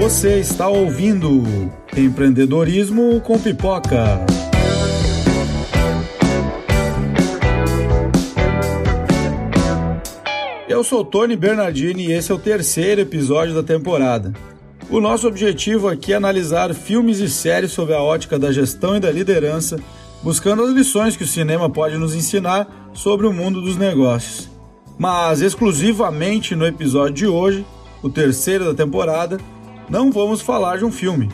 Você está ouvindo Empreendedorismo com Pipoca. Eu sou Tony Bernardini e esse é o terceiro episódio da temporada. O nosso objetivo aqui é analisar filmes e séries sob a ótica da gestão e da liderança, buscando as lições que o cinema pode nos ensinar sobre o mundo dos negócios. Mas exclusivamente no episódio de hoje, o terceiro da temporada, não vamos falar de um filme.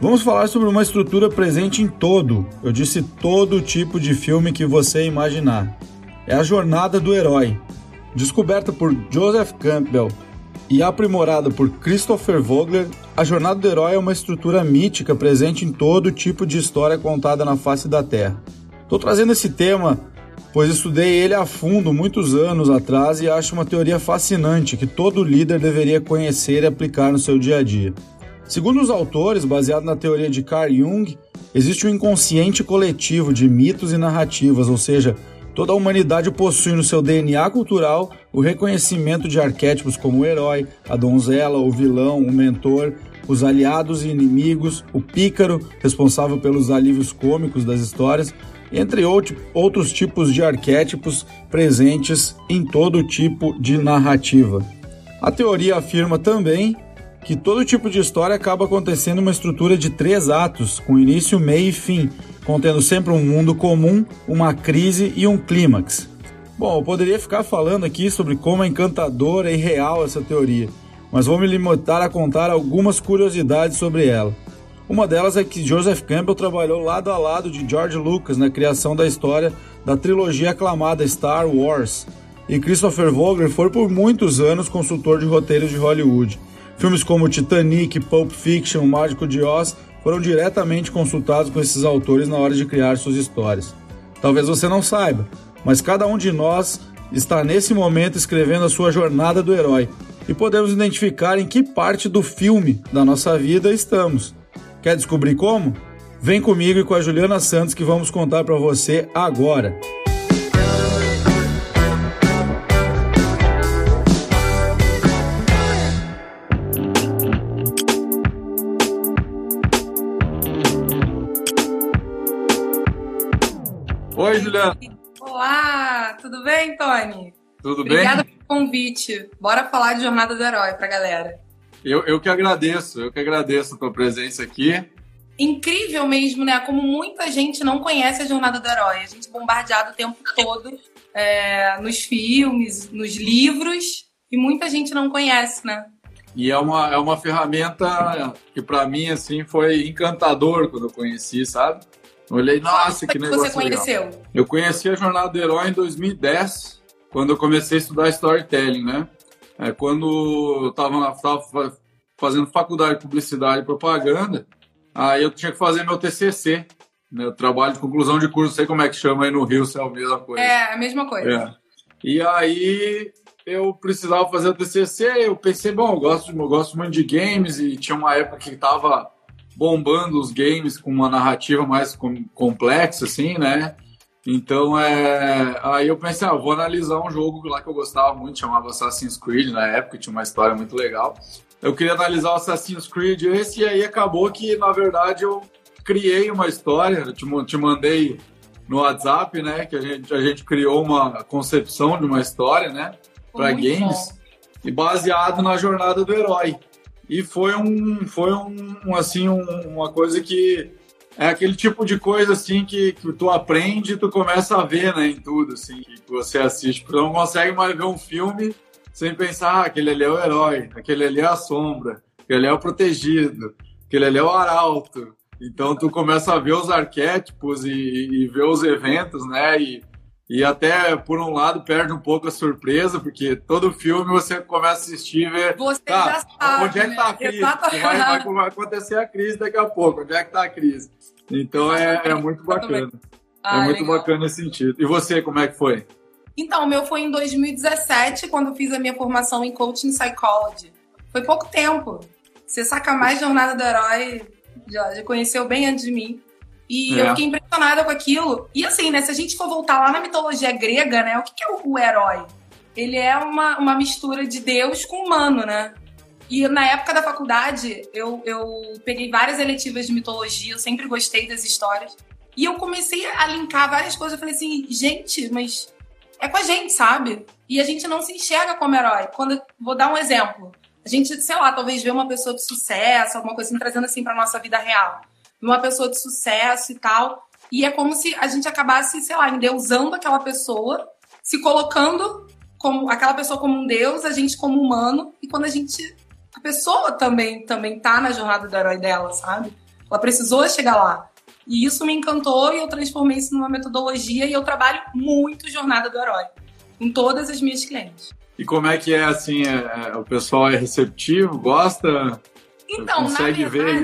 Vamos falar sobre uma estrutura presente em todo, eu disse todo tipo de filme que você imaginar. É a jornada do herói. Descoberta por Joseph Campbell e aprimorada por Christopher Vogler, a jornada do herói é uma estrutura mítica presente em todo tipo de história contada na face da Terra. Estou trazendo esse tema pois estudei ele a fundo muitos anos atrás e acho uma teoria fascinante que todo líder deveria conhecer e aplicar no seu dia a dia. Segundo os autores, baseado na teoria de Carl Jung, existe um inconsciente coletivo de mitos e narrativas, ou seja, toda a humanidade possui no seu DNA cultural o reconhecimento de arquétipos como o herói, a donzela, o vilão, o mentor, os aliados e inimigos, o pícaro, responsável pelos alívios cômicos das histórias, entre outros tipos de arquétipos presentes em todo tipo de narrativa. A teoria afirma também que todo tipo de história acaba acontecendo uma estrutura de três atos, com início, meio e fim, contendo sempre um mundo comum, uma crise e um clímax. Bom, eu poderia ficar falando aqui sobre como é encantadora e real essa teoria, mas vou me limitar a contar algumas curiosidades sobre ela. Uma delas é que Joseph Campbell trabalhou lado a lado de George Lucas na criação da história da trilogia aclamada Star Wars, e Christopher Vogler foi por muitos anos consultor de roteiros de Hollywood. Filmes como Titanic, Pulp Fiction, Mágico de Oz foram diretamente consultados com esses autores na hora de criar suas histórias. Talvez você não saiba, mas cada um de nós está nesse momento escrevendo a sua jornada do herói e podemos identificar em que parte do filme da nossa vida estamos. Quer descobrir como? Vem comigo e com a Juliana Santos que vamos contar para você agora. Oi, Juliana. Olá, tudo bem, Tony? Tudo bem? Obrigada pelo convite. Bora falar de Jornada do Herói pra galera. Eu, eu que agradeço, eu que agradeço a tua presença aqui. Incrível mesmo, né? Como muita gente não conhece a Jornada do Herói. A gente é bombardeado o tempo todo é, nos filmes, nos livros, e muita gente não conhece, né? E é uma, é uma ferramenta que para mim assim foi encantador quando eu conheci, sabe? Eu olhei, nossa, que, negócio você conheceu? Legal. Eu conheci a Jornada do Herói em 2010, quando eu comecei a estudar storytelling, né? É, quando eu estava fazendo faculdade de publicidade e propaganda, aí eu tinha que fazer meu TCC, né, trabalho de conclusão de curso, sei como é que chama aí no Rio, se é a mesma coisa. É, a mesma coisa. É. E aí eu precisava fazer o TCC, eu pensei, bom, eu gosto, eu gosto muito de games e tinha uma época que estava bombando os games com uma narrativa mais complexa, assim, né? Então, é... aí eu pensei, ah, vou analisar um jogo lá que eu gostava muito, chamava Assassin's Creed na época, tinha uma história muito legal. Eu queria analisar o Assassin's Creed esse, e aí acabou que, na verdade, eu criei uma história, eu te, te mandei no WhatsApp, né, que a gente, a gente criou uma concepção de uma história, né, para games, bom. e baseado na jornada do herói. E foi um, foi um, assim, um, uma coisa que é aquele tipo de coisa assim que, que tu aprende e tu começa a ver né, em tudo assim, que você assiste. Tu não consegue mais ver um filme sem pensar, ah, aquele ali é o herói, aquele ali é a sombra, aquele ali é o protegido, aquele ali é o arauto. Então tu começa a ver os arquétipos e, e ver os eventos, né? E, e até, por um lado, perde um pouco a surpresa, porque todo filme você começa a assistir e vê. Você tá, já sabe. Onde é que tá a crise? Vai, vai, vai, acontecer a crise daqui a pouco. Onde é que tá a crise? Então é, é muito bacana. Ah, é muito legal. bacana nesse sentido. E você, como é que foi? Então, o meu foi em 2017, quando fiz a minha formação em Coaching Psychology. Foi pouco tempo. Você saca mais Jornada do Herói, já, já conheceu bem antes de mim. E é. eu fiquei impressionada com aquilo. E assim, né? Se a gente for voltar lá na mitologia grega, né? O que, que é o, o herói? Ele é uma, uma mistura de Deus com humano, né? E na época da faculdade, eu, eu peguei várias eletivas de mitologia, eu sempre gostei das histórias. E eu comecei a linkar várias coisas. Eu falei assim, gente, mas é com a gente, sabe? E a gente não se enxerga como herói. Quando vou dar um exemplo. A gente, sei lá, talvez vê uma pessoa de sucesso, alguma coisa assim, trazendo assim pra nossa vida real. Uma pessoa de sucesso e tal. E é como se a gente acabasse, sei lá, endeusando aquela pessoa, se colocando como aquela pessoa como um deus, a gente como humano. E quando a gente. A pessoa também, também tá na jornada do herói dela, sabe? Ela precisou chegar lá. E isso me encantou e eu transformei isso numa metodologia e eu trabalho muito jornada do herói em todas as minhas clientes. E como é que é assim? É, é, o pessoal é receptivo, gosta? Então, consegue verdade?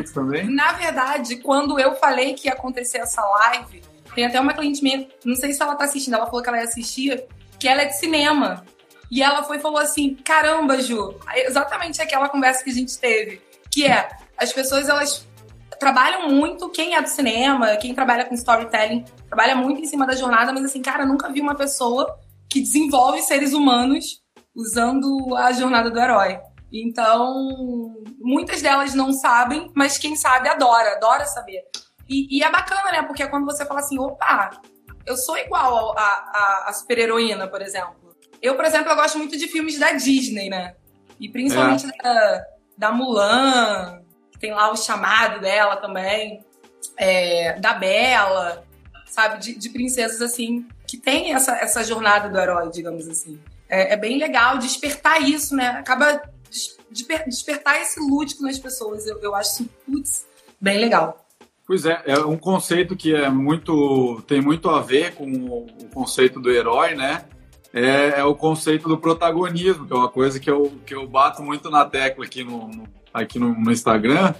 Na verdade, quando eu falei que ia acontecer essa live, tem até uma cliente minha, não sei se ela tá assistindo, ela falou que ela ia assistir, que ela é de cinema. E ela foi falou assim: caramba, Ju, exatamente aquela conversa que a gente teve, que é as pessoas elas trabalham muito, quem é do cinema, quem trabalha com storytelling, trabalha muito em cima da jornada, mas assim, cara, nunca vi uma pessoa que desenvolve seres humanos usando a jornada do herói. Então, muitas delas não sabem, mas quem sabe adora, adora saber. E, e é bacana, né? Porque é quando você fala assim, opa, eu sou igual a, a, super-heroína, por exemplo. Eu, por exemplo, eu gosto muito de filmes da Disney, né? E principalmente é. da, da Mulan, tem lá o chamado dela também, é, da Bela, sabe? De, de, princesas assim, que tem essa, essa jornada do herói, digamos assim. É, é bem legal despertar isso, né? Acaba desper, despertar esse lúdico nas pessoas. Eu, eu acho isso, putz, bem legal. Pois é, é um conceito que é muito tem muito a ver com o, o conceito do herói, né? É, é, o conceito do protagonismo, que é uma coisa que eu, que eu bato muito na tecla aqui no, no aqui no, no Instagram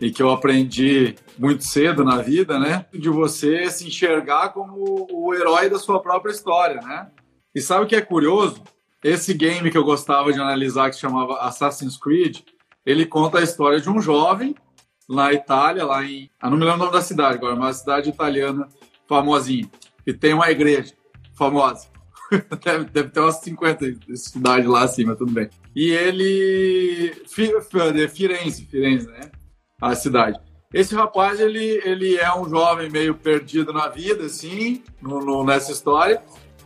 e que eu aprendi muito cedo na vida, né? De você se enxergar como o herói da sua própria história, né? E sabe o que é curioso? Esse game que eu gostava de analisar, que chamava Assassin's Creed, ele conta a história de um jovem na Itália, lá em. Ah, não me lembro o nome da cidade agora, mas uma cidade italiana famosinha. E tem uma igreja famosa. deve, deve ter umas 50 cidades lá acima, tudo bem. E ele. Firenze, Firenze, né? A cidade. Esse rapaz, ele, ele é um jovem meio perdido na vida, assim, no, no, nessa história,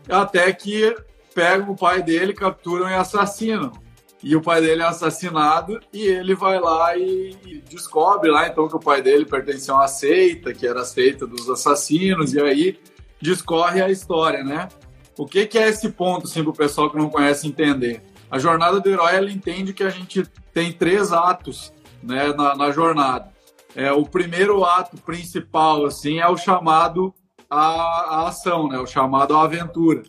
até que pegam o pai dele, capturam e assassinam. E o pai dele é assassinado e ele vai lá e, descobre lá então que o pai dele pertencia a uma seita, que era a seita dos assassinos, e aí discorre a história, né? O que, que é esse ponto, assim, para o pessoal que não conhece entender? A jornada do herói, ela entende que a gente tem três atos né, na, na jornada. É, o primeiro ato principal, assim, é o chamado à, à ação, né? O chamado à aventura.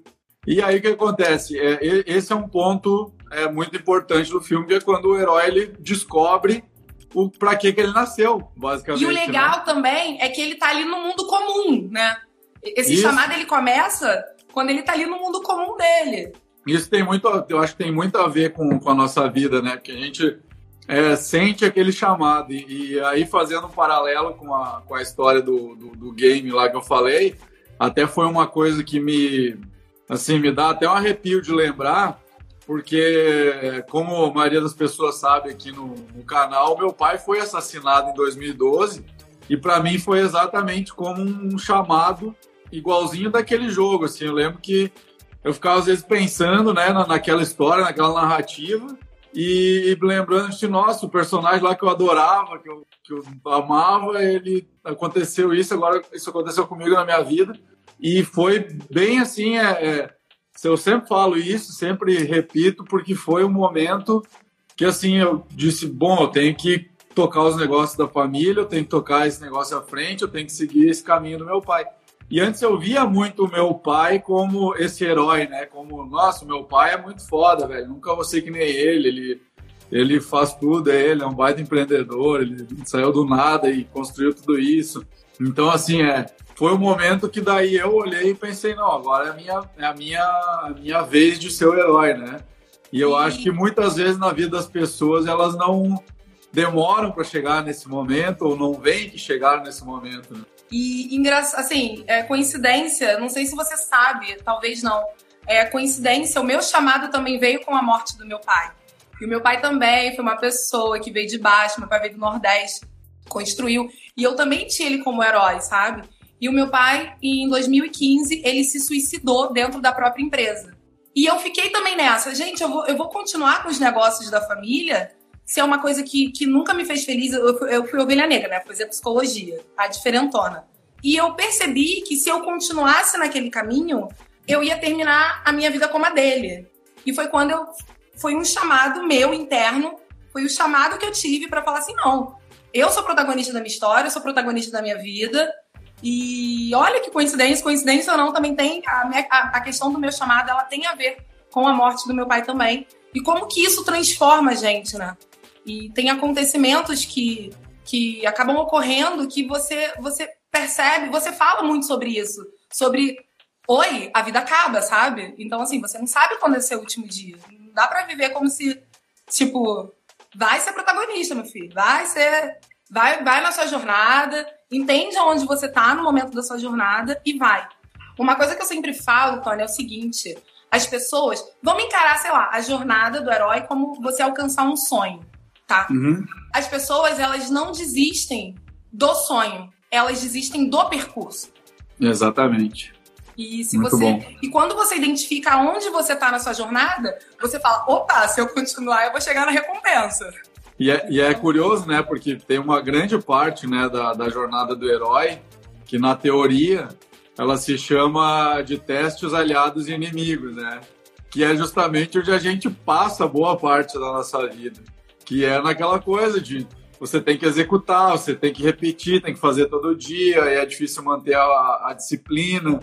E aí o que acontece? É, esse é um ponto é, muito importante do filme, que é quando o herói ele descobre o para que, que ele nasceu, basicamente. E o legal né? também é que ele tá ali no mundo comum, né? Esse Isso. chamado ele começa quando ele tá ali no mundo comum dele. Isso tem muito, eu acho que tem muito a ver com, com a nossa vida, né? Porque a gente é, sente aquele chamado. E, e, aí, fazendo um paralelo com a, com a história do, do, do, game lá que eu falei, até foi uma coisa que me, assim, me dá até um arrepio de lembrar, porque, como a maioria das pessoas sabe aqui no, no canal, meu pai foi assassinado em 2012 e para mim foi exatamente como um chamado igualzinho daquele jogo, assim, eu lembro que eu ficava às vezes pensando, né, naquela história, naquela narrativa e, lembrando de nossa, o personagem lá que eu adorava, que eu, que eu amava, ele aconteceu isso, agora isso aconteceu comigo na minha vida e foi bem assim, é, é eu sempre falo isso, sempre repito, porque foi um momento que assim eu disse, bom, eu tenho que tocar os negócios da família, eu tenho que tocar esse negócio à frente, eu tenho que seguir esse caminho do meu pai. E antes eu via muito o meu pai como esse herói, né? Como, nossa, meu pai é muito foda, velho. Nunca vou ser que nem ele. Ele, ele faz tudo, é ele é um baita empreendedor, ele saiu do nada e construiu tudo isso. Então, assim, é, foi o momento que daí eu olhei e pensei, não, agora é a minha, é a minha, a minha vez de ser o herói, né? E eu acho que muitas vezes na vida das pessoas elas não demoram para chegar nesse momento ou não veem que chegaram nesse momento. Né? E assim, é coincidência, não sei se você sabe, talvez não. É coincidência, o meu chamado também veio com a morte do meu pai. E o meu pai também foi uma pessoa que veio de baixo, meu pai veio do Nordeste, construiu. E eu também tinha ele como herói, sabe? E o meu pai, em 2015, ele se suicidou dentro da própria empresa. E eu fiquei também nessa, gente, eu vou, eu vou continuar com os negócios da família se é uma coisa que, que nunca me fez feliz. Eu, eu fui ovelha negra, né? Fazer psicologia, a diferentona. E eu percebi que se eu continuasse naquele caminho, eu ia terminar a minha vida como a dele. E foi quando eu. Foi um chamado meu interno, foi o chamado que eu tive para falar assim: não, eu sou protagonista da minha história, eu sou protagonista da minha vida. E olha que coincidência, coincidência ou não, também tem a, minha, a, a questão do meu chamado, ela tem a ver com a morte do meu pai também. E como que isso transforma a gente, né? E tem acontecimentos que, que acabam ocorrendo que você, você percebe, você fala muito sobre isso. Sobre, oi, a vida acaba, sabe? Então, assim, você não sabe quando é seu último dia. Não dá pra viver como se, tipo, vai ser protagonista, meu filho. Vai ser. Vai, vai na sua jornada, entende aonde você tá no momento da sua jornada e vai. Uma coisa que eu sempre falo, Tony, é o seguinte: as pessoas vão encarar, sei lá, a jornada do herói como você alcançar um sonho tá? Uhum. As pessoas, elas não desistem do sonho, elas desistem do percurso. Exatamente. E se Muito você bom. e quando você identifica onde você está na sua jornada, você fala, opa, se eu continuar, eu vou chegar na recompensa. E é, e é curioso, né? Porque tem uma grande parte, né, da, da jornada do herói que na teoria ela se chama de testes aliados e inimigos, né? Que é justamente onde a gente passa boa parte da nossa vida que é naquela coisa de você tem que executar, você tem que repetir, tem que fazer todo dia, e é difícil manter a, a disciplina,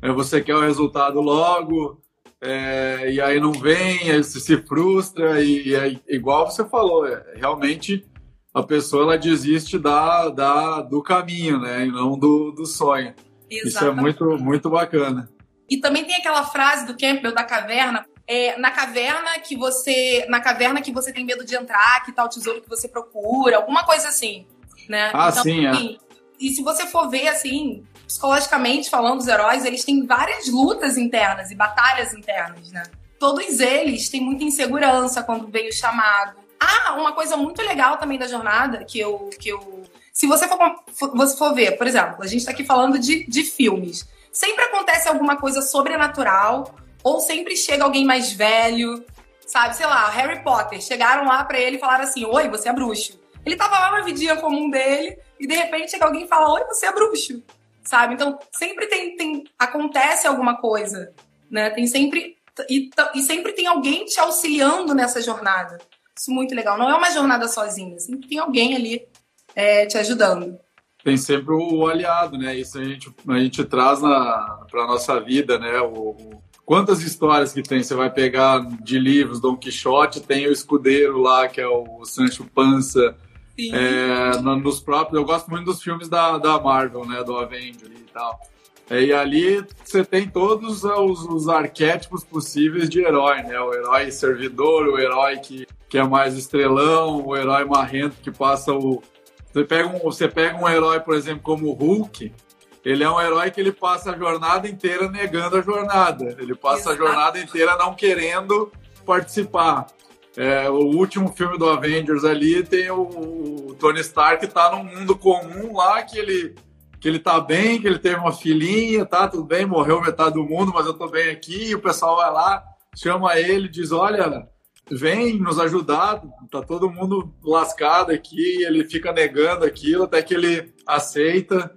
é, você quer o resultado logo, é, e aí não vem, aí você se frustra, e, é igual você falou, é, realmente a pessoa ela desiste da, da, do caminho, né, e não do, do sonho. Exatamente. Isso é muito, muito bacana. E também tem aquela frase do Campbell da caverna, é, na caverna que você. Na caverna que você tem medo de entrar, que tá o tesouro que você procura, alguma coisa assim. Né? Ah, então, sim, é. Assim, e se você for ver assim, psicologicamente falando, os heróis, eles têm várias lutas internas e batalhas internas, né? Todos eles têm muita insegurança quando vem o chamado. Ah, uma coisa muito legal também da jornada, que eu. Que eu se você for, você for ver, por exemplo, a gente está aqui falando de, de filmes. Sempre acontece alguma coisa sobrenatural ou sempre chega alguém mais velho, sabe? Sei lá, Harry Potter. Chegaram lá para ele e falaram assim: Oi, você é bruxo. Ele tava lá na vidinha comum dele e de repente chega alguém e fala: Oi, você é bruxo. Sabe? Então, sempre tem, tem acontece alguma coisa, né? Tem sempre e, e sempre tem alguém te auxiliando nessa jornada. Isso é muito legal. Não é uma jornada sozinha, sempre tem alguém ali é, te ajudando. Tem sempre o aliado, né? Isso a gente, a gente traz para nossa vida, né? O, Quantas histórias que tem? Você vai pegar de livros, Dom Quixote, tem o escudeiro lá, que é o Sancho Panza. É, nos próprios, eu gosto muito dos filmes da, da Marvel, né? Do Avengers e tal. É, e ali você tem todos os, os, arquétipos possíveis de herói, né? O herói servidor, o herói que, que é mais estrelão, o herói marrento que passa o. Você pega um, você pega um herói, por exemplo, como o Hulk, ele é um herói que ele passa a jornada inteira negando a jornada. Ele passa Exato. a jornada inteira não querendo participar. É, o último filme do Avengers ali tem o, o Tony Stark que tá num mundo comum lá que ele que ele tá bem, que ele teve uma filhinha, tá tudo bem, morreu metade do mundo, mas eu tô bem aqui. E o pessoal vai lá, chama ele, diz: "Olha, vem nos ajudar, tá todo mundo lascado aqui". Ele fica negando aquilo até que ele aceita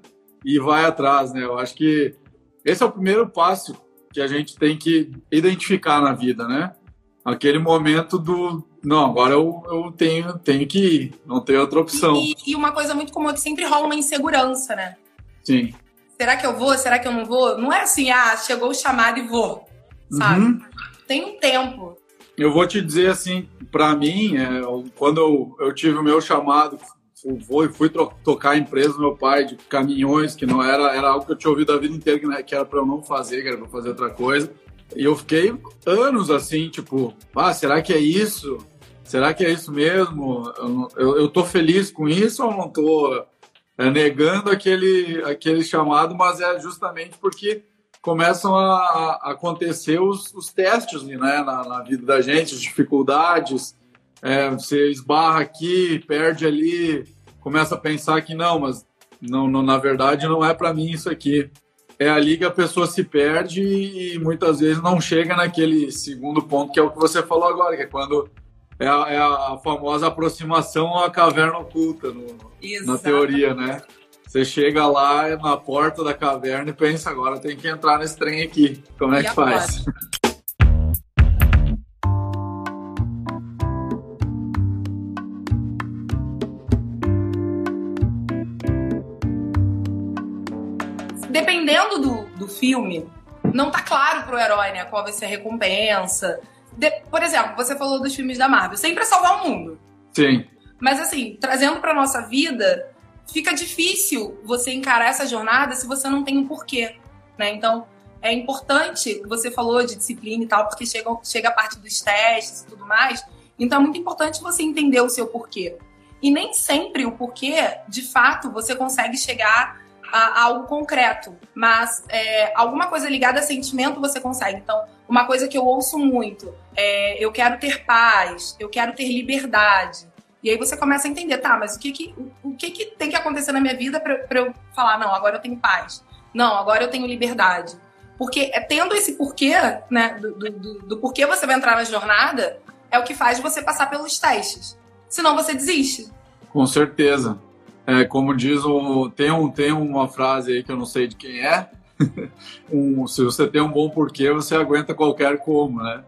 e vai atrás, né? Eu acho que esse é o primeiro passo que a gente tem que identificar na vida, né? Aquele momento do não, agora eu, eu tenho, tenho que ir, não tem outra opção. E, e uma coisa muito comum é que sempre rola uma insegurança, né? Sim. Será que eu vou? Será que eu não vou? Não é assim, ah, chegou o chamado e vou, sabe? Uhum. Tem um tempo. Eu vou te dizer assim, para mim, é, quando eu, eu tive o meu chamado, fui, fui tocar a empresa do meu pai de caminhões, que não era, era algo que eu tinha ouvido a vida inteira, que, né, que era para eu não fazer, que era para fazer outra coisa. E eu fiquei anos assim, tipo, ah, será que é isso? Será que é isso mesmo? Eu, eu, eu tô feliz com isso ou não tô é, negando aquele, aquele chamado? Mas é justamente porque começam a, a acontecer os, os testes né, na, na, vida da gente, as dificuldades, é, você esbarra aqui, perde ali, começa a pensar que não, mas não, não na verdade não é para mim isso aqui. É ali que a pessoa se perde e muitas vezes não chega naquele segundo ponto que é o que você falou agora, que é quando é a, é a famosa aproximação à caverna oculta no, na teoria, né? Você chega lá na porta da caverna e pensa, agora tem que entrar nesse trem aqui. Como é e que faz? dependendo do, do filme, não tá claro pro herói, né? Qual vai ser a recompensa. De, por exemplo, você falou dos filmes da Marvel. Sempre é salvar o mundo. Sim. Mas assim, trazendo pra nossa vida, fica difícil você encarar essa jornada se você não tem um porquê, né? Então, é importante, você falou de disciplina e tal, porque chega, chega a parte dos testes e tudo mais. Então, é muito importante você entender o seu porquê. E nem sempre o porquê, de fato, você consegue chegar a, algo concreto, mas é, alguma coisa ligada a sentimento você consegue. Então, uma coisa que eu ouço muito é: eu quero ter paz, eu quero ter liberdade. E aí você começa a entender, tá, mas o que que, o, o que, que tem que acontecer na minha vida para eu falar, não, agora eu tenho paz. Não, agora eu tenho liberdade. Porque é tendo esse porquê, né, do, do, do porquê você vai entrar na jornada, é o que faz você passar pelos testes. Senão você desiste. Com certeza. É, como diz o. Tem, um, tem uma frase aí que eu não sei de quem é. um, se você tem um bom porquê, você aguenta qualquer como, né?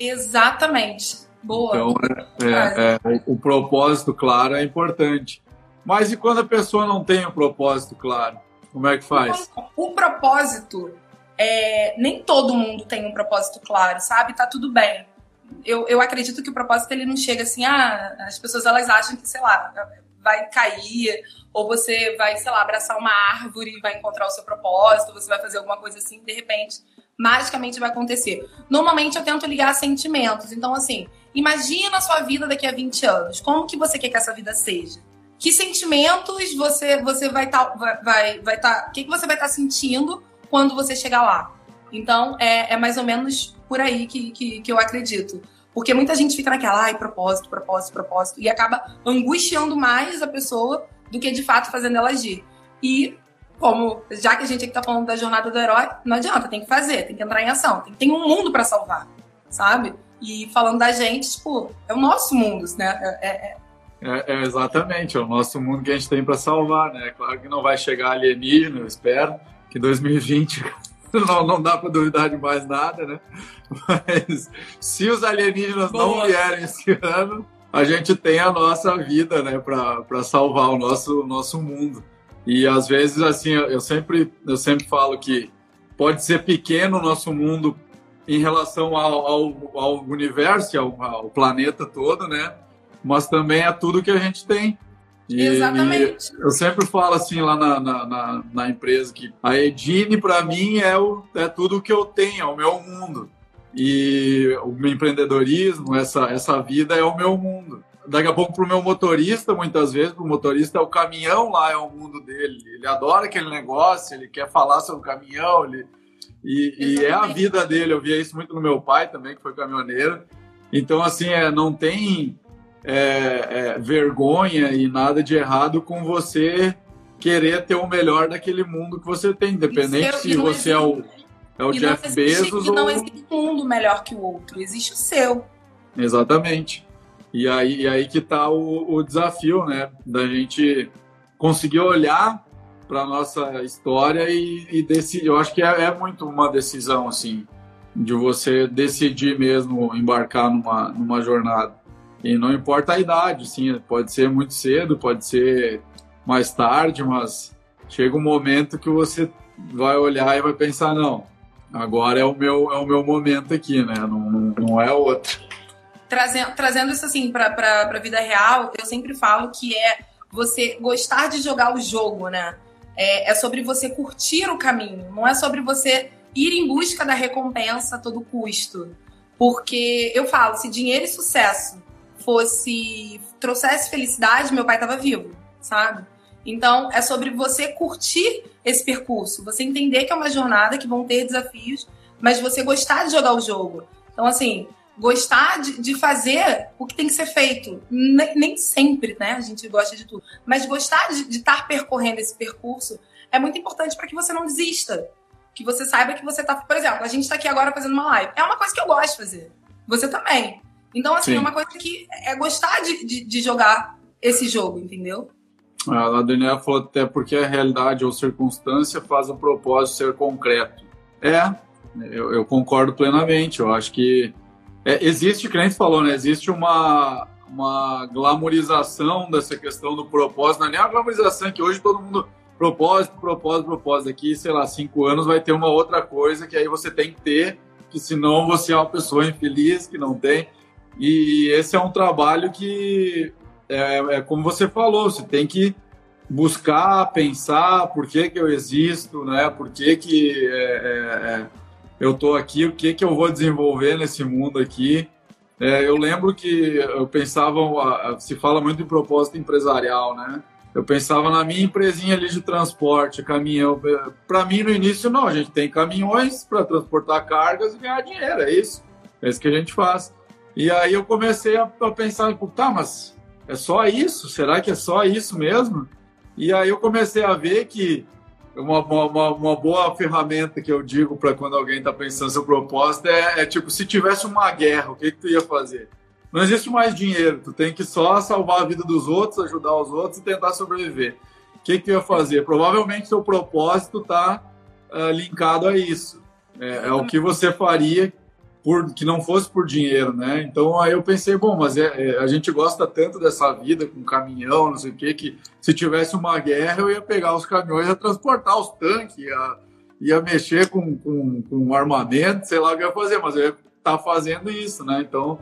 Exatamente. Boa. Então, é, é, é, o propósito claro é importante. Mas e quando a pessoa não tem o um propósito claro? Como é que faz? O propósito, é, nem todo mundo tem um propósito claro, sabe? Tá tudo bem. Eu, eu acredito que o propósito ele não chega assim, ah, as pessoas elas acham que, sei lá, vai cair, ou você vai, sei lá, abraçar uma árvore e vai encontrar o seu propósito, você vai fazer alguma coisa assim, de repente, magicamente vai acontecer. Normalmente eu tento ligar sentimentos. Então, assim, imagina a sua vida daqui a 20 anos. Como que você quer que essa vida seja? Que sentimentos você, você vai estar. Tá, vai, vai tá, o que, que você vai estar tá sentindo quando você chegar lá? Então, é, é mais ou menos por aí que, que, que eu acredito. Porque muita gente fica naquela, ai, propósito, propósito, propósito, e acaba angustiando mais a pessoa do que de fato fazendo ela agir. E como, já que a gente aqui tá falando da jornada do herói, não adianta, tem que fazer, tem que entrar em ação, tem, tem um mundo para salvar, sabe? E falando da gente, tipo, é o nosso mundo, né? É, é, é, é exatamente, é o nosso mundo que a gente tem para salvar, né? Claro que não vai chegar alienígena, eu espero que 2020 não, não dá para duvidar de mais nada, né? Mas se os alienígenas Boa. não vierem esse ano, a gente tem a nossa vida, né, para salvar o nosso, nosso mundo. E às vezes, assim, eu sempre, eu sempre falo que pode ser pequeno o nosso mundo em relação ao, ao, ao universo, ao, ao planeta todo, né? Mas também é tudo que a gente tem. E, Exatamente. E eu sempre falo assim lá na, na, na, na empresa que a Edine, para mim, é, o, é tudo que eu tenho, é o meu mundo. E o meu empreendedorismo, essa, essa vida é o meu mundo. Daqui a pouco, para o meu motorista, muitas vezes, para o motorista, é o caminhão lá é o mundo dele. Ele adora aquele negócio, ele quer falar sobre o caminhão, ele, e, e é a vida dele. Eu via isso muito no meu pai também, que foi caminhoneiro. Então, assim, é, não tem é, é, vergonha e nada de errado com você querer ter o melhor daquele mundo que você tem, independente se você é o, é o Jeff Bezos ou... Não existe um mundo melhor que o outro, existe o seu. Exatamente. E aí, e aí que está o, o desafio, né? Da gente conseguir olhar para nossa história e, e, decidir. Eu acho que é, é, muito uma decisão, assim, de você decidir mesmo embarcar numa, numa jornada. E não importa a idade, sim, pode ser muito cedo, pode ser mais tarde, mas chega um momento que você vai olhar e vai pensar, não, agora é o meu, é o meu momento aqui, né? Não, não é outro. Trazendo, trazendo isso assim para a vida real, eu sempre falo que é você gostar de jogar o jogo, né? É, é sobre você curtir o caminho, não é sobre você ir em busca da recompensa a todo custo. Porque eu falo, se dinheiro e sucesso fosse trouxesse felicidade, meu pai estava vivo, sabe? Então é sobre você curtir esse percurso, você entender que é uma jornada que vão ter desafios, mas você gostar de jogar o jogo. Então assim, gostar de, de, fazer o que tem que ser feito. Nem, nem, sempre, né? A gente gosta de tudo. Mas gostar de estar percorrendo esse percurso é muito importante para que você não desista. Que você saiba que você tá. Por exemplo, a gente está aqui agora fazendo uma live. É uma coisa que eu gosto de fazer. Você também. Então, assim, Sim. é uma coisa que é gostar de, de, de jogar esse jogo, entendeu? A Daniela falou até porque a realidade ou circunstância faz o propósito ser concreto. É, eu, eu concordo plenamente. Eu acho que é, existe, que nem falou, né? Existe uma, uma glamorização dessa questão do propósito. Não é nem uma glamorização que hoje todo mundo propósito, propósito, propósito. Aqui, sei lá, cinco anos vai ter uma outra coisa que aí você tem que ter, que senão você é uma pessoa infeliz que não tem. E esse é um trabalho que é, é como você falou, você tem que buscar, pensar por que, que eu existo, né? Por que, que é, é, é eu estou aqui, o que, que eu vou desenvolver nesse mundo aqui. É, eu lembro que eu pensava, se fala muito em propósito empresarial, né? Eu pensava na minha empresinha ali de transporte, caminhão. Para mim, no início, não, a gente tem caminhões para transportar cargas e ganhar dinheiro, é isso. É isso que a gente faz. E aí eu comecei a, a pensar, tá, mas é só isso? Será que é só isso mesmo? E aí eu comecei a ver que uma, uma, uma boa ferramenta que eu digo para quando alguém está pensando seu propósito é, é, tipo, se tivesse uma guerra, o que, que tu ia fazer? Não existe mais dinheiro, tu tem que só salvar a vida dos outros, ajudar os outros e tentar sobreviver. O que, que tu ia fazer? Provavelmente seu propósito está uh, ah, linkado a isso. É, é, o que você faria por que não fosse por dinheiro, né? Então aí eu pensei, bom, mas é, é, a gente gosta tanto dessa vida com caminhão, não sei o quê, que se tivesse uma guerra eu ia pegar os caminhões ia transportar os tanques, ia, ia mexer com, com, com armamento, sei lá o que ia fazer, mas eu ia estar tá fazendo isso, né? Então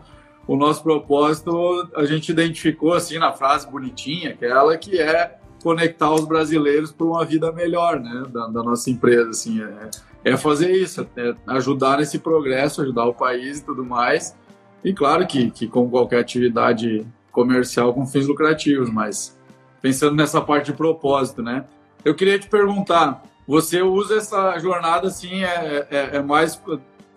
o nosso propósito a gente identificou assim na frase bonitinha, aquela que é conectar os brasileiros para uma vida melhor, né, da, da nossa empresa, assim, é, é fazer isso, é ajudar nesse progresso, ajudar o país e tudo mais. E claro que, que como qualquer atividade comercial com fins lucrativos, mas pensando nessa parte de propósito, né? Eu queria te perguntar, você usa essa jornada assim, é, é, é mais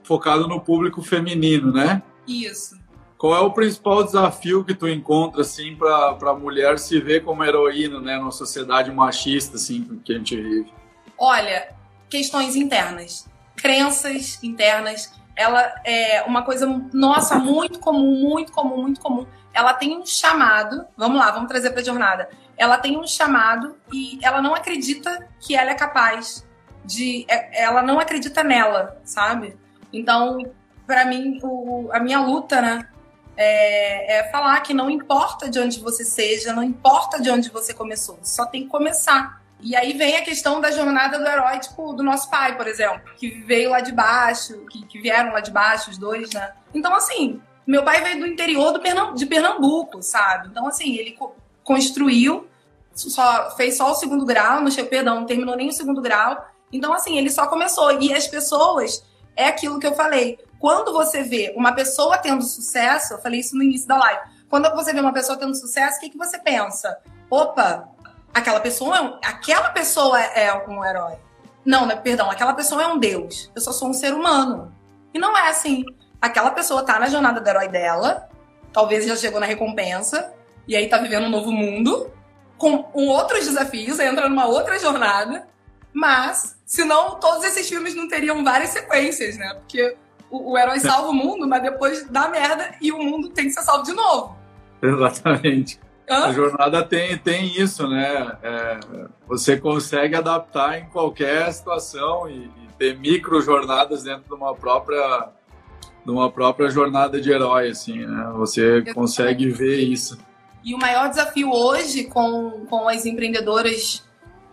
focado no público feminino, né? Isso. Qual é o principal desafio que tu encontra assim para a mulher se ver como heroína, né, numa sociedade machista assim que a gente vive? Olha, questões internas, crenças internas. Ela é uma coisa, nossa, muito comum, muito comum, muito comum. Ela tem um chamado, vamos lá, vamos trazer para a jornada. Ela tem um chamado e ela não acredita que ela é capaz de. É, ela não acredita nela, sabe? Então, para mim, o, a minha luta, né? É, é, falar que não importa de onde você seja, não importa de onde você começou, só tem que começar. E aí vem a questão da jornada do herói, tipo, do nosso pai, por exemplo, que veio lá de baixo, que, que vieram lá de baixo, os dois, né? Então, assim, meu pai veio do interior do Pernambuco, de Pernambuco, sabe? Então, assim, ele co construiu, só fez só o segundo grau, não perdão, não terminou nem o segundo grau. Então, assim, ele só começou. E as pessoas, é aquilo que eu falei. Quando você vê uma pessoa tendo sucesso, eu falei isso no início da live. Quando você vê uma pessoa tendo sucesso, o que, que você pensa? Opa, aquela pessoa, é aquela pessoa é um herói. Não, né, perdão, aquela pessoa é um deus. Eu só sou um ser humano. E não é assim. Aquela pessoa tá na jornada do herói dela, talvez já chegou na recompensa, e aí tá vivendo um novo mundo, com um outros desafios, entra numa outra jornada, mas senão todos esses filmes não teriam várias sequências, né? Porque o, o herói salva o mundo, mas depois dá merda e o mundo tem que ser salvo de novo. Exatamente. A jornada tem, tem isso, né? É, você consegue adaptar em qualquer situação e, e, ter micro jornadas dentro de uma própria de uma própria jornada de herói, assim, né? Você consegue ver isso. E o maior desafio hoje com, com as empreendedoras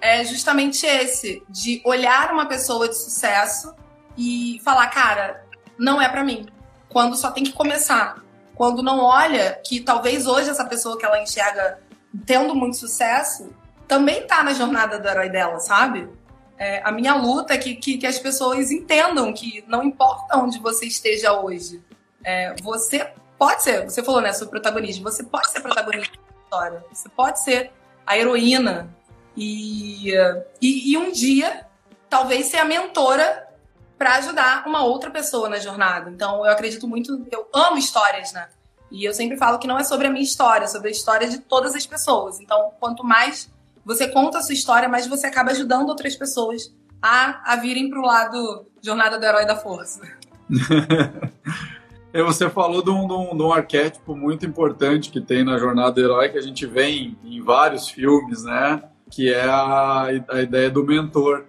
é justamente esse, de olhar uma pessoa de sucesso e falar, cara, não é para mim. Quando só tem que começar quando não olha que talvez hoje essa pessoa que ela enxerga tendo muito sucesso também tá na jornada do herói dela, sabe? É, a minha luta é que, que, que, as pessoas entendam que não importa onde você esteja hoje, é, você pode ser, você falou, né, sobre protagonismo, você pode ser protagonista da história, você pode ser a heroína e, e, e um dia talvez ser a mentora para ajudar uma outra pessoa na jornada. Então, eu acredito muito, eu amo histórias, né? E eu sempre falo que não é sobre a minha história, é sobre a história de todas as pessoas. Então, quanto mais você conta a sua história, mais você acaba ajudando outras pessoas a, a virem para o lado jornada do herói da força. Você falou de um, de, um, de um, arquétipo muito importante que tem na jornada do herói, que a gente vê em, em vários filmes, né? Que é a, a ideia do mentor.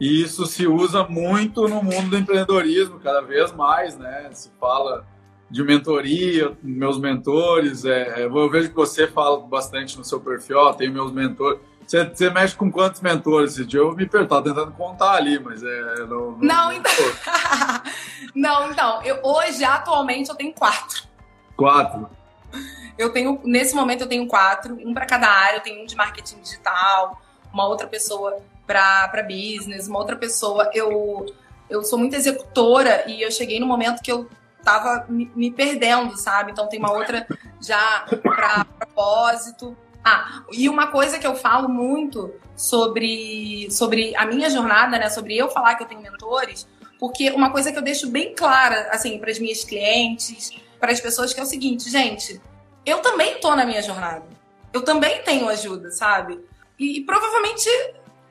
E isso se usa muito no mundo do empreendedorismo, cada vez mais, né? Se fala de mentoria, meus mentores. É, é eu vejo que você fala bastante no seu perfil, ó, tem meus mentores. Você, você, mexe com quantos mentores esse dia? Eu me pergunto, tentando contar ali, mas é. Não, não, não então. não, então. Eu, hoje, atualmente, eu tenho quatro. Quatro? Eu tenho, nesse momento, eu tenho quatro, um para cada área. Eu tenho um de marketing digital, uma outra pessoa para business, uma outra pessoa. Eu, eu sou muito executora e eu cheguei no momento que eu tava me, me perdendo, sabe? Então tem uma outra já para propósito. Ah, e uma coisa que eu falo muito sobre, sobre a minha jornada, né? Sobre eu falar que eu tenho mentores, porque uma coisa que eu deixo bem clara, assim, para as minhas clientes, para as pessoas, que é o seguinte, gente, eu também tô na minha jornada. Eu também tenho ajuda, sabe? E, e provavelmente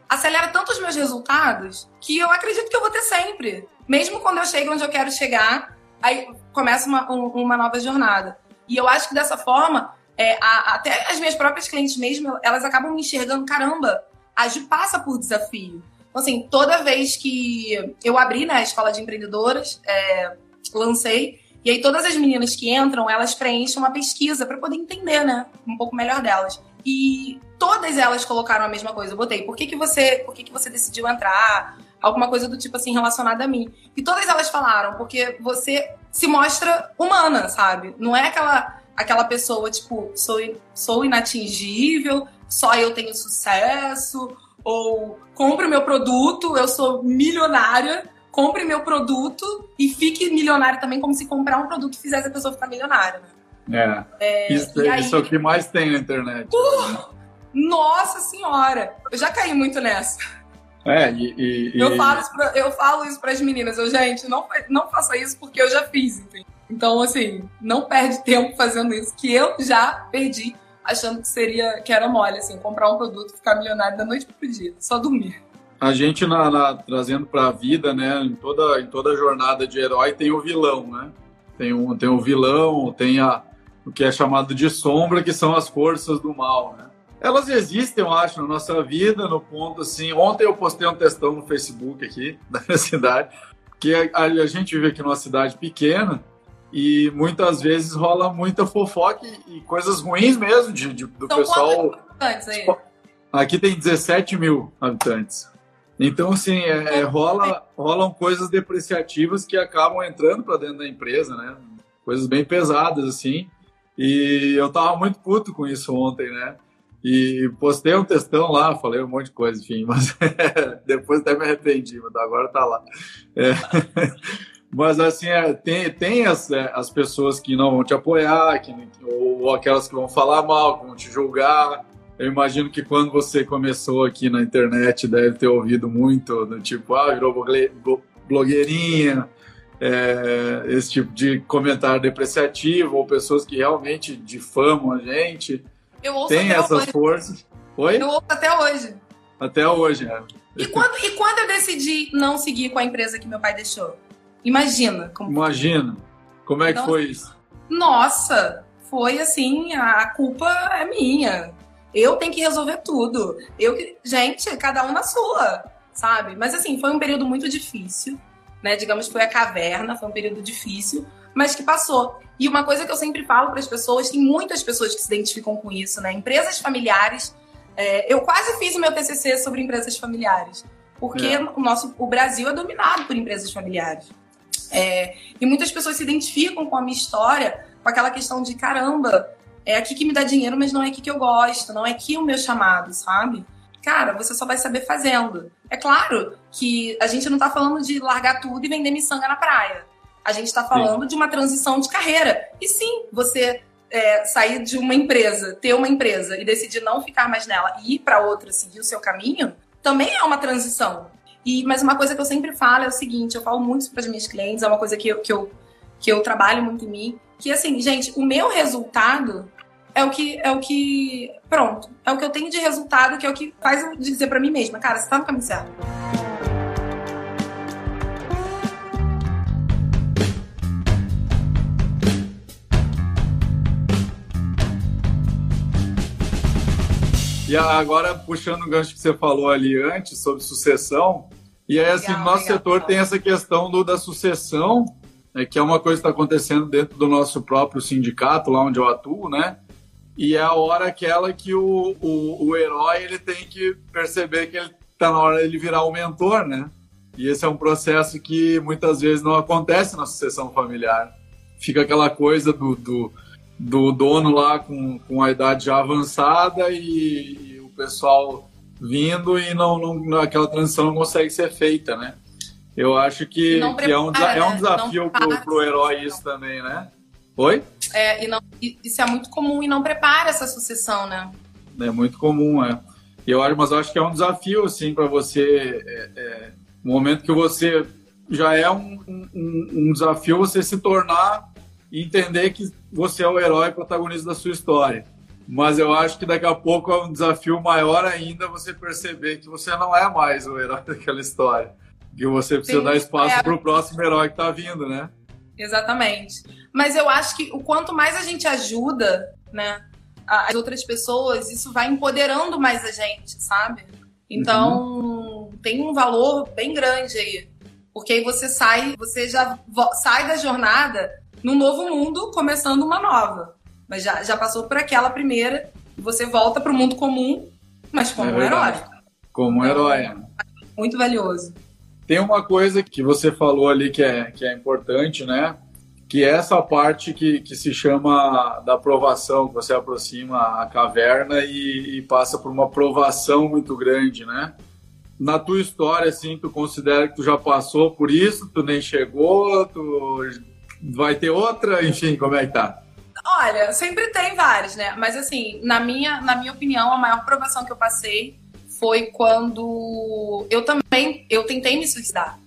acelera tanto os meus resultados que eu acredito que eu vou ter sempre. Mesmo quando eu chego onde eu quero chegar, aí começa uma, um, uma nova jornada. E eu acho que dessa forma é, a, até as minhas próprias clientes mesmo, elas acabam me enxergando, caramba, a Ju passa por desafio. Então, assim, toda vez que eu abri né, a escola de empreendedoras, é, lancei, e aí todas as meninas que entram, elas preenchem uma pesquisa para poder entender, né, um pouco melhor delas. E todas elas colocaram a mesma coisa. Eu botei, por que, que você, por que, que você decidiu entrar? Alguma coisa do tipo assim relacionada a mim. E todas elas falaram, porque você se mostra humana, sabe? Não é aquela aquela pessoa, tipo, sou, sou inatingível, só eu tenho sucesso, ou compre o meu produto, eu sou milionária, compre meu produto e fique milionário também, como se comprar um produto fizesse a pessoa ficar milionária, né? É. é isso, aí, isso é o que mais tem na internet. Uh? Nossa senhora! Eu já caí muito nessa. É, e, e, eu, falo isso pra, eu falo isso para as meninas, eu, gente, não, não faça isso porque eu já fiz, entendeu? Então, assim, não perde tempo fazendo isso, que eu já perdi achando que seria que era mole, assim, comprar um produto e ficar milionário da noite pro dia, só dormir. A gente na, na trazendo para a vida, né, em toda em toda jornada de herói tem o vilão, né? Tem um tem o vilão, tem a o que é chamado de sombra, que são as forças do mal, né? Elas existem, eu acho, na nossa vida, no ponto assim. Ontem eu postei um textão no Facebook aqui da minha cidade, que a, a gente vive aqui numa cidade pequena e muitas vezes rola muita fofoca e, e coisas ruins mesmo de, de do pessoal. Aí? Aqui tem 17 mil habitantes. Então, assim, é, é, rola, rolam coisas depreciativas que acabam entrando para dentro da empresa, né? Coisas bem pesadas, assim. E eu tava muito puto com isso ontem, né? E postei um textão lá, falei um monte de coisa, enfim, mas depois até me arrependi, mas agora tá lá. É. Mas assim, é, tem, tem as, é, as pessoas que não vão te apoiar, que, ou aquelas que vão falar mal, que vão te julgar. Eu imagino que quando você começou aqui na internet, deve ter ouvido muito do tipo, ah, virou blogueirinha, é, esse tipo de comentário depreciativo, ou pessoas que realmente difamam a gente. Eu ouço tem essas hoje. forças. Oi? Eu ouço até hoje. Até hoje, é. E quando, e quando eu decidi não seguir com a empresa que meu pai deixou? Imagina. Como... Imagina. Como é que foi isso? Nossa, foi assim, a culpa é minha. Eu tenho que resolver tudo. Eu gente, cada um na sua, sabe? Mas assim, foi um período muito difícil, né? Digamos que foi a caverna, foi um período difícil, mas que passou. E uma coisa que eu sempre falo para as pessoas, tem muitas pessoas que se identificam com isso, né? Empresas familiares. É, eu quase fiz o meu TCC sobre empresas familiares, porque é. o nosso o Brasil é dominado por empresas familiares. É, e muitas pessoas se identificam com a minha história, com aquela questão de caramba, é aqui que me dá dinheiro, mas não é aqui que eu gosto, não é aqui o meu chamado, sabe? Cara, você só vai saber fazendo. É claro que a gente não tá falando de largar tudo e vender miçanga na praia. A gente tá falando sim. de uma transição de carreira. E sim, você é, sair de uma empresa, ter uma empresa e decidir não ficar mais nela e ir para outra, seguir o seu caminho, também é uma transição. E, mas uma coisa que eu sempre falo é o seguinte: eu falo muito para as minhas clientes, é uma coisa que eu, que, eu, que eu trabalho muito em mim, que assim, gente, o meu resultado é o que é o que pronto, é o que eu tenho de resultado, que é o que faz eu dizer para mim mesma, cara, você tá no caminho certo. E agora, puxando o gancho que você falou ali antes sobre sucessão, e aí, assim, no nosso legal. setor tem essa questão do, da sucessão, né, que é uma coisa que está acontecendo dentro do nosso próprio sindicato, lá onde eu atuo, né? E é a hora aquela que o, o, o herói ele tem que perceber que ele está na hora de virar o mentor, né? E esse é um processo que muitas vezes não acontece na sucessão familiar. Fica aquela coisa do, do do dono lá com, com a idade já avançada e, e o pessoal vindo e não, não, aquela transição não consegue ser feita, né? Eu acho que, prepara, que é, um, é um desafio pro, pro herói isso também, né? Oi? É, e não, isso é muito comum e não prepara essa sucessão, né? É muito comum, é. Eu acho, mas eu acho que é um desafio, assim, para você. É, é, no momento que você já é um, um, um desafio você se tornar e entender que você é o herói protagonista da sua história. Mas eu acho que daqui a pouco é um desafio maior ainda você perceber que você não é mais o herói daquela história. Que você precisa Sim, dar espaço é. para o próximo herói que está vindo, né? Exatamente. Mas eu acho que o quanto mais a gente ajuda, né, as outras pessoas, isso vai empoderando mais a gente, sabe? Então, uhum. tem um valor bem grande aí. Porque aí você sai, você já sai da jornada num novo mundo, começando uma nova. Mas já, já passou por aquela primeira, e você volta para o mundo comum, mas como é um herói. Como um herói. Muito valioso. Tem uma coisa que você falou ali que é, que é importante, né? Que é essa parte que, que se chama da aprovação, que você aproxima a caverna e, e passa por uma aprovação muito grande, né? na tua história, assim, tu considera que tu já passou por isso, tu nem chegou, tu vai ter outra, enfim, como é que tá? Olha, sempre tem várias, né? Mas assim, na minha, na minha opinião, a maior provação que eu passei foi quando eu também eu tentei me suicidar.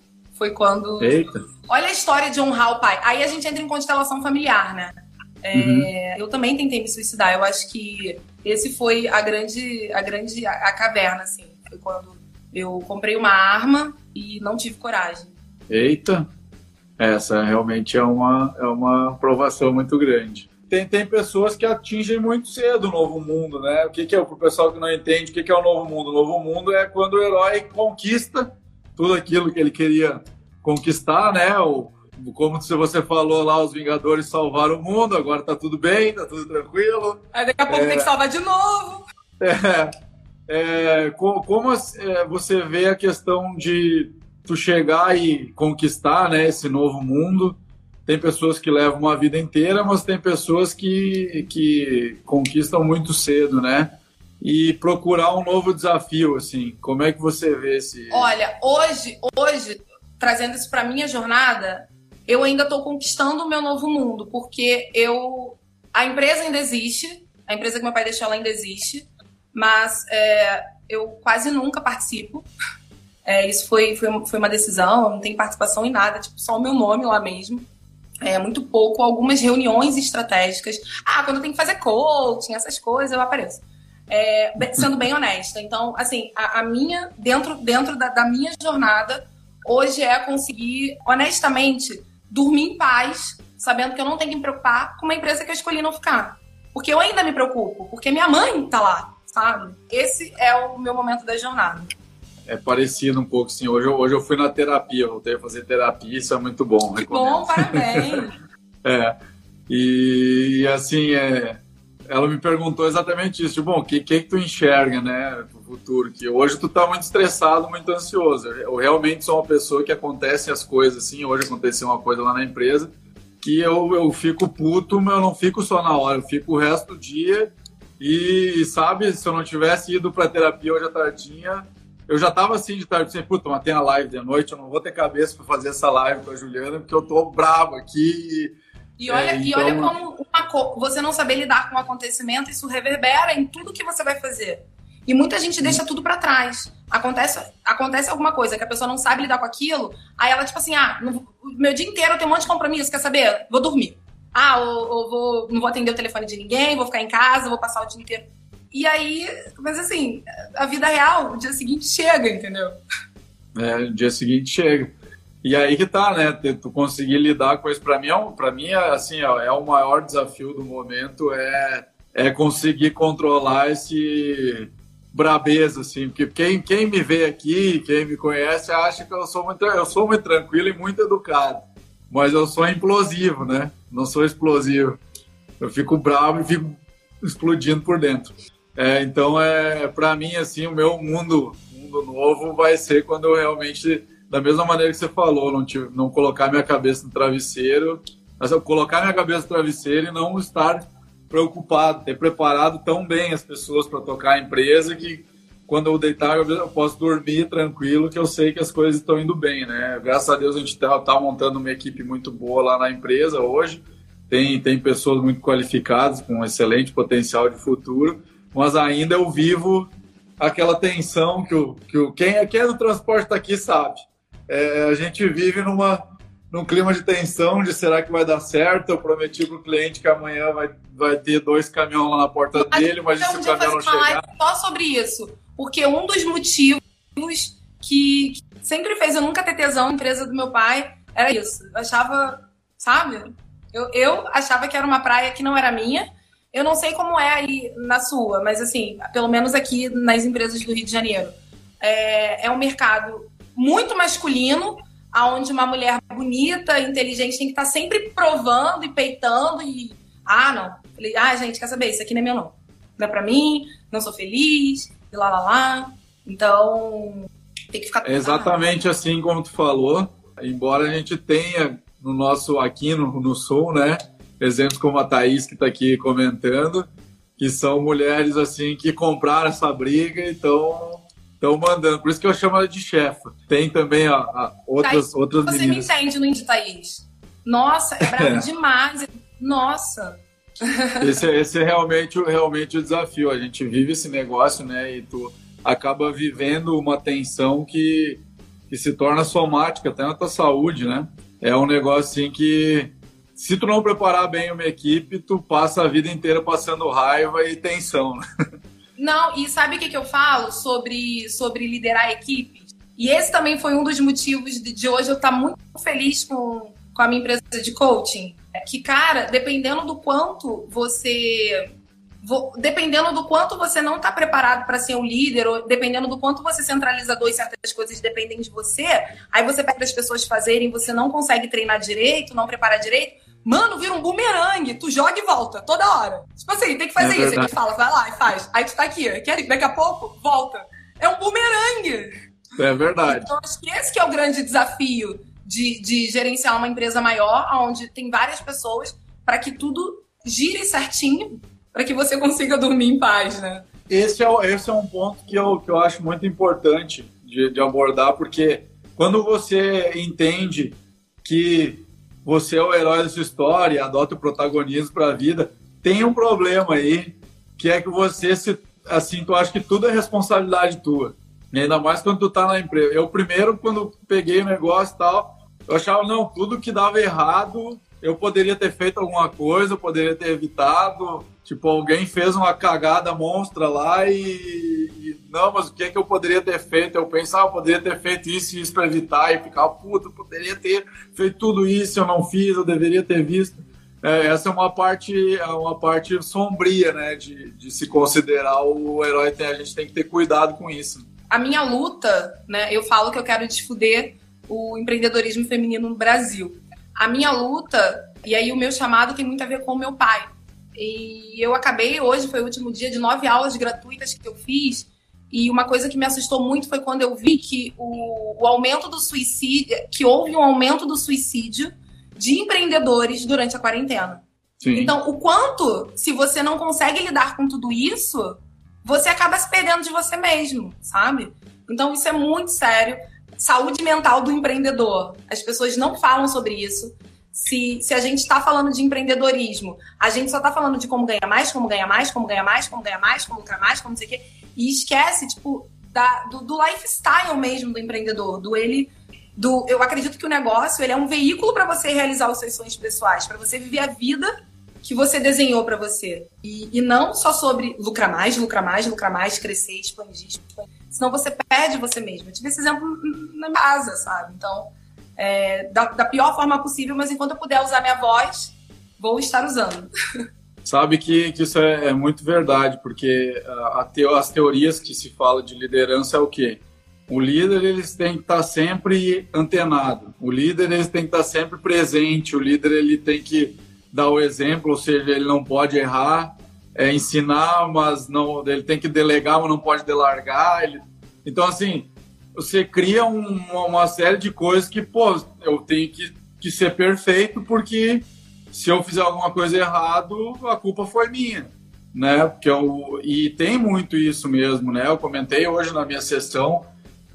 Foi quando. Eita. Olha a história de honrar o pai. Aí a gente entra em constelação familiar, né? É, uhum. Eu também tentei me suicidar. Eu acho que esse foi a grande, a grande a, a caverna, assim. Foi quando eu comprei uma arma e não tive coragem. Eita. Essa realmente é uma, é uma aprovação muito grande. Tem, tem pessoas que atingem muito cedo o novo mundo, né? O que, que é, para o pessoal que não entende, o que, que é o novo mundo? O novo mundo é quando o herói conquista tudo aquilo que ele queria conquistar, né? O, como se você falou lá, os Vingadores salvaram o mundo, agora tá tudo bem, tá tudo tranquilo. Aí daqui a pouco é, tem que salvar de novo. É, é, como, como é, você vê a questão de tu chegar e conquistar né, esse novo mundo. Tem pessoas que levam uma vida inteira, mas tem pessoas que, que conquistam muito cedo, né? E procurar um novo desafio, assim. Como é que você vê esse. Olha, hoje, hoje, trazendo isso para minha jornada, eu ainda estou conquistando o meu novo mundo, porque eu. A empresa ainda existe, a empresa que meu pai deixou ela ainda existe, mas é, eu quase nunca participo. É, isso foi, foi, foi uma decisão, não tem participação em nada, tipo, só o meu nome lá mesmo. É, muito pouco, algumas reuniões estratégicas. Ah, quando tem que fazer coaching, essas coisas, eu apareço. É, sendo bem honesta. Então, assim, a, a minha, dentro, dentro da, da, minha jornada, hoje é conseguir, honestamente, dormir em paz, sabendo que eu não tenho que me preocupar com uma empresa que eu escolhi não ficar. Porque eu ainda me preocupo, porque minha mãe tá lá, sabe? Esse é o meu momento da jornada é parecido um pouco, sim. Hoje eu, hoje eu fui na terapia, voltei a fazer terapia, isso é muito bom. Que bom, parabéns! é, e assim, é, ela me perguntou exatamente isso, tipo, bom, o que, que, que tu enxerga, né, pro futuro? Que hoje tu tá muito estressado, muito ansioso. Eu realmente sou uma pessoa que acontecem as coisas, assim, hoje aconteceu uma coisa lá na empresa, que eu, eu fico puto, mas eu não fico só na hora, eu fico o resto do dia e, sabe, se eu não tivesse ido pra terapia hoje à tardinha, eu já tava assim de tarde, assim, puta, mas tem a live de noite, eu não vou ter cabeça para fazer essa live com a Juliana, porque eu tô bravo aqui. E olha, é, então... e olha como uma, você não saber lidar com o acontecimento, isso reverbera em tudo que você vai fazer. E muita gente deixa tudo para trás. Acontece, acontece alguma coisa que a pessoa não sabe lidar com aquilo, aí ela, tipo assim, ah, no, meu dia inteiro eu tenho um monte de compromisso, quer saber? Vou dormir. Ah, ou, ou vou, não vou atender o telefone de ninguém, vou ficar em casa, vou passar o dia inteiro. E aí, mas assim, a vida real, o dia seguinte chega, entendeu? É, o dia seguinte chega. E aí que tá, né? Tu conseguir lidar com isso. Pra mim, é, pra mim é, assim, é o maior desafio do momento, é, é conseguir controlar esse brabeza, assim, porque quem, quem me vê aqui, quem me conhece, acha que eu sou muito, eu sou muito tranquilo e muito educado, mas eu sou implosivo, né? Não sou explosivo. Eu fico bravo e fico explodindo por dentro. É, então, é, para mim, assim, o meu mundo, mundo novo vai ser quando eu realmente, da mesma maneira que você falou, não, te, não colocar minha cabeça no travesseiro, mas eu colocar minha cabeça no travesseiro e não estar preocupado, ter preparado tão bem as pessoas para tocar a empresa que quando eu deitar eu posso dormir tranquilo que eu sei que as coisas estão indo bem, né? Graças a Deus a gente está tá montando uma equipe muito boa lá na empresa hoje, tem, tem pessoas muito qualificadas com um excelente potencial de futuro, mas ainda eu vivo aquela tensão que, o, que o, quem, quem é do transporte está aqui sabe. É, a gente vive numa num clima de tensão de será que vai dar certo? Eu prometi para o cliente que amanhã vai, vai ter dois caminhões lá na porta dele, mas se o caminhão não chegar... Só sobre isso, porque um dos motivos que, que sempre fez eu nunca ter tesão na empresa do meu pai era isso. Eu achava, sabe? Eu, eu achava que era uma praia que não era minha. Eu não sei como é aí na sua, mas assim, pelo menos aqui nas empresas do Rio de Janeiro. É, é um mercado muito masculino, aonde uma mulher bonita, inteligente, tem que estar tá sempre provando e peitando e. Ah, não. Falei, ah, gente, quer saber? Isso aqui não é meu, não. Não é pra mim, não sou feliz, e lá, lá, lá. Então, tem que ficar. É exatamente assim como tu falou. Embora a gente tenha no nosso, aqui no, no Sul, né? Exemplos como a Thaís, que está aqui comentando, que são mulheres assim que compraram essa briga, então estão mandando. Por isso que eu chamo ela de chefa. Tem também a, a outras, Thaís, outras você meninas. Você me entende, no Thaís? Nossa, é bravo é. demais. Nossa. Esse, é, esse é realmente, realmente o desafio. A gente vive esse negócio, né? E tu acaba vivendo uma tensão que, que se torna somática, até na tua saúde, né? É um negócio assim que se tu não preparar bem uma equipe, tu passa a vida inteira passando raiva e tensão. Né? Não, e sabe o que, que eu falo sobre, sobre liderar equipes? E esse também foi um dos motivos de, de hoje eu estar muito feliz com, com a minha empresa de coaching. É que, cara, dependendo do quanto você. Dependendo do quanto você não está preparado para ser um líder, ou dependendo do quanto você centraliza dois certas coisas dependem de você, aí você pede as pessoas fazerem, você não consegue treinar direito, não prepara direito, Mano, vira um bumerangue. Tu joga e volta, toda hora. Tipo assim, tem que fazer é isso. Aí tu fala, vai lá e faz. Aí tu tá aqui, quer daqui a pouco, volta. É um bumerangue. É verdade. Então, acho que esse que é o grande desafio de, de gerenciar uma empresa maior, onde tem várias pessoas, para que tudo gire certinho, para que você consiga dormir em paz, né? Esse é, esse é um ponto que eu, que eu acho muito importante de, de abordar, porque quando você entende que você é o herói da sua história, adota o protagonismo para a vida. Tem um problema aí, que é que você se assim, tu acha que tudo é responsabilidade tua. Ainda mais quando tu tá na empresa. Eu primeiro quando peguei o negócio e tal, eu achava não, tudo que dava errado, eu poderia ter feito alguma coisa, eu poderia ter evitado. Tipo, alguém fez uma cagada monstra lá e não, mas o que é que eu poderia ter feito? Eu pensava, ah, eu poderia ter feito isso e isso para evitar e ficar, puta, eu poderia ter feito tudo isso, eu não fiz, eu deveria ter visto. É, essa é uma parte, é uma parte sombria, né, de, de se considerar o herói. A gente tem que ter cuidado com isso. A minha luta, né, eu falo que eu quero desfuder o empreendedorismo feminino no Brasil. A minha luta, e aí o meu chamado tem muito a ver com o meu pai e eu acabei, hoje foi o último dia de nove aulas gratuitas que eu fiz. E uma coisa que me assustou muito foi quando eu vi que o, o aumento do suicídio, que houve um aumento do suicídio de empreendedores durante a quarentena. Sim. Então, o quanto, se você não consegue lidar com tudo isso, você acaba se perdendo de você mesmo, sabe? Então, isso é muito sério. Saúde mental do empreendedor. As pessoas não falam sobre isso. Se, se a gente está falando de empreendedorismo, a gente só está falando de como ganhar mais, como ganhar mais, como ganhar mais, como ganhar mais, como ganhar mais, como não sei o quê, e esquece, tipo, da, do, do lifestyle mesmo do empreendedor, do ele. Do, eu acredito que o negócio ele é um veículo para você realizar os seus sonhos pessoais, para você viver a vida que você desenhou para você. E, e, não só sobre lucrar mais, lucrar mais, lucrar mais, crescer, expandir, expandir. Senão você perde você mesmo. Eu tive esse exemplo na casa, sabe? Então, é, da, da, pior forma possível, mas enquanto eu puder usar minha voz, vou estar usando. Sabe que, que isso é, é muito verdade, porque a, a as teorias que se fala de liderança é o quê? O líder eles tem que estar sempre antenado, o líder eles tem que estar sempre presente, o líder ele tem que dar o exemplo, ou seja, ele não pode errar, é, ensinar, mas não, ele tem que delegar, mas não pode delargar. Ele... Então assim, você cria um, uma série de coisas que, pô, eu tenho que, que ser perfeito porque se eu fizer alguma coisa errado, a culpa foi minha, né? Porque eu, e tem muito isso mesmo, né? Eu comentei hoje na minha sessão,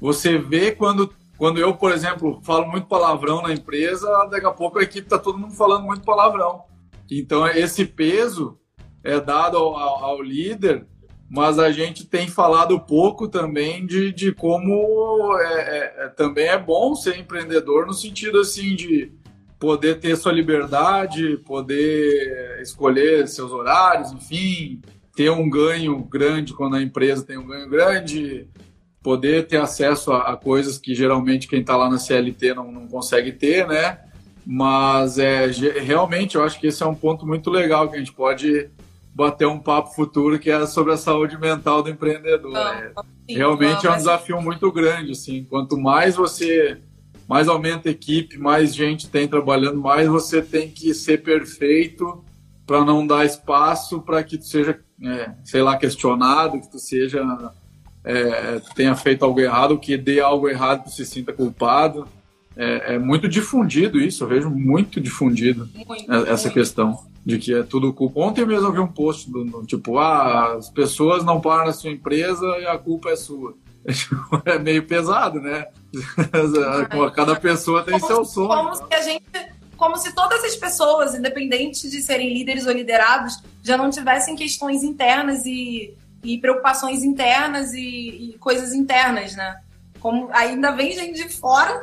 você vê quando quando eu, por exemplo, falo muito palavrão na empresa, daqui a pouco a equipe tá todo mundo falando muito palavrão. Então esse peso é dado ao, ao, ao líder mas a gente tem falado pouco também de, de como é, é, é, também é bom ser empreendedor no sentido assim de poder ter sua liberdade, poder escolher seus horários, enfim, ter um ganho grande quando a empresa tem um ganho grande, poder ter acesso a, a coisas que geralmente quem está lá na CLT não, não consegue ter, né? Mas é, realmente eu acho que esse é um ponto muito legal que a gente pode bater um papo futuro que é sobre a saúde mental do empreendedor. é, realmente é um desafio muito grande, assim. Quanto mais você mais aumenta a equipe, mais gente tem trabalhando, mais você tem que ser perfeito para não dar espaço para que tu seja, é, sei lá, questionado, que tu seja é, tenha feito algo errado, que dê algo errado, tu se sinta culpado. É, é muito difundido isso, eu vejo muito difundido muito, essa muito. questão de que é tudo culpa. Ontem mesmo eu vi um post do, do, tipo, ah, as pessoas não param na sua empresa e a culpa é sua. É meio pesado, né? Cada pessoa tem como, seu sonho. Como se a gente, como se todas as pessoas, independente de serem líderes ou liderados, já não tivessem questões internas e, e preocupações internas e, e coisas internas, né? Como ainda vem gente de fora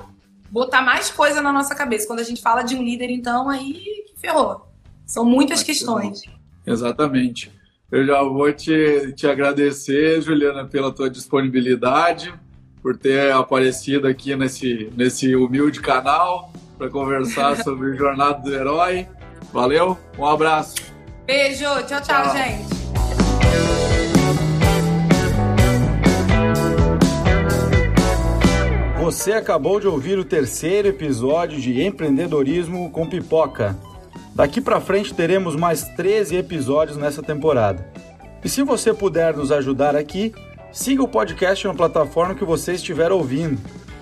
botar mais coisa na nossa cabeça. Quando a gente fala de um líder, então, aí ferrou. São muitas questões. Exatamente. Eu já vou te, te agradecer, Juliana, pela tua disponibilidade, por ter aparecido aqui nesse, nesse humilde canal para conversar sobre Jornada do Herói. Valeu, um abraço. Beijo, tchau, tchau, tchau. gente. Você acabou de ouvir o terceiro episódio de Empreendedorismo com Pipoca. Daqui para frente teremos mais 13 episódios nessa temporada. E se você puder nos ajudar aqui, siga o podcast na plataforma que você estiver ouvindo.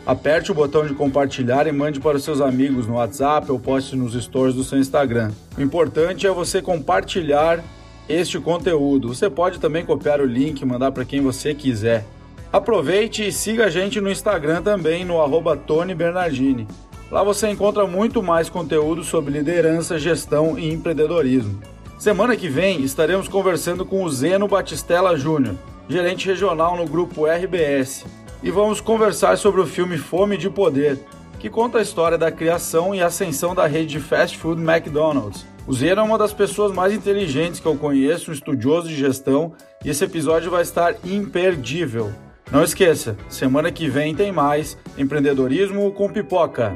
Aperte o botão de compartilhar e mande para os seus amigos no WhatsApp ou poste nos stories do seu Instagram. O importante é você compartilhar este conteúdo. Você pode também copiar o link e mandar para quem você quiser. Aproveite e siga a gente no Instagram também no arroba Tony Bernardini. Lá você encontra muito mais conteúdo sobre liderança, gestão e empreendedorismo. Semana que vem estaremos conversando com o Zeno Batistella Júnior, gerente regional no grupo RBS, e vamos conversar sobre o filme Fome de Poder, que conta a história da criação e ascensão da rede de fast food McDonald's. O Zeno é uma das pessoas mais inteligentes que eu conheço, um estudioso de gestão, e esse episódio vai estar imperdível. Não esqueça, semana que vem tem mais empreendedorismo com pipoca.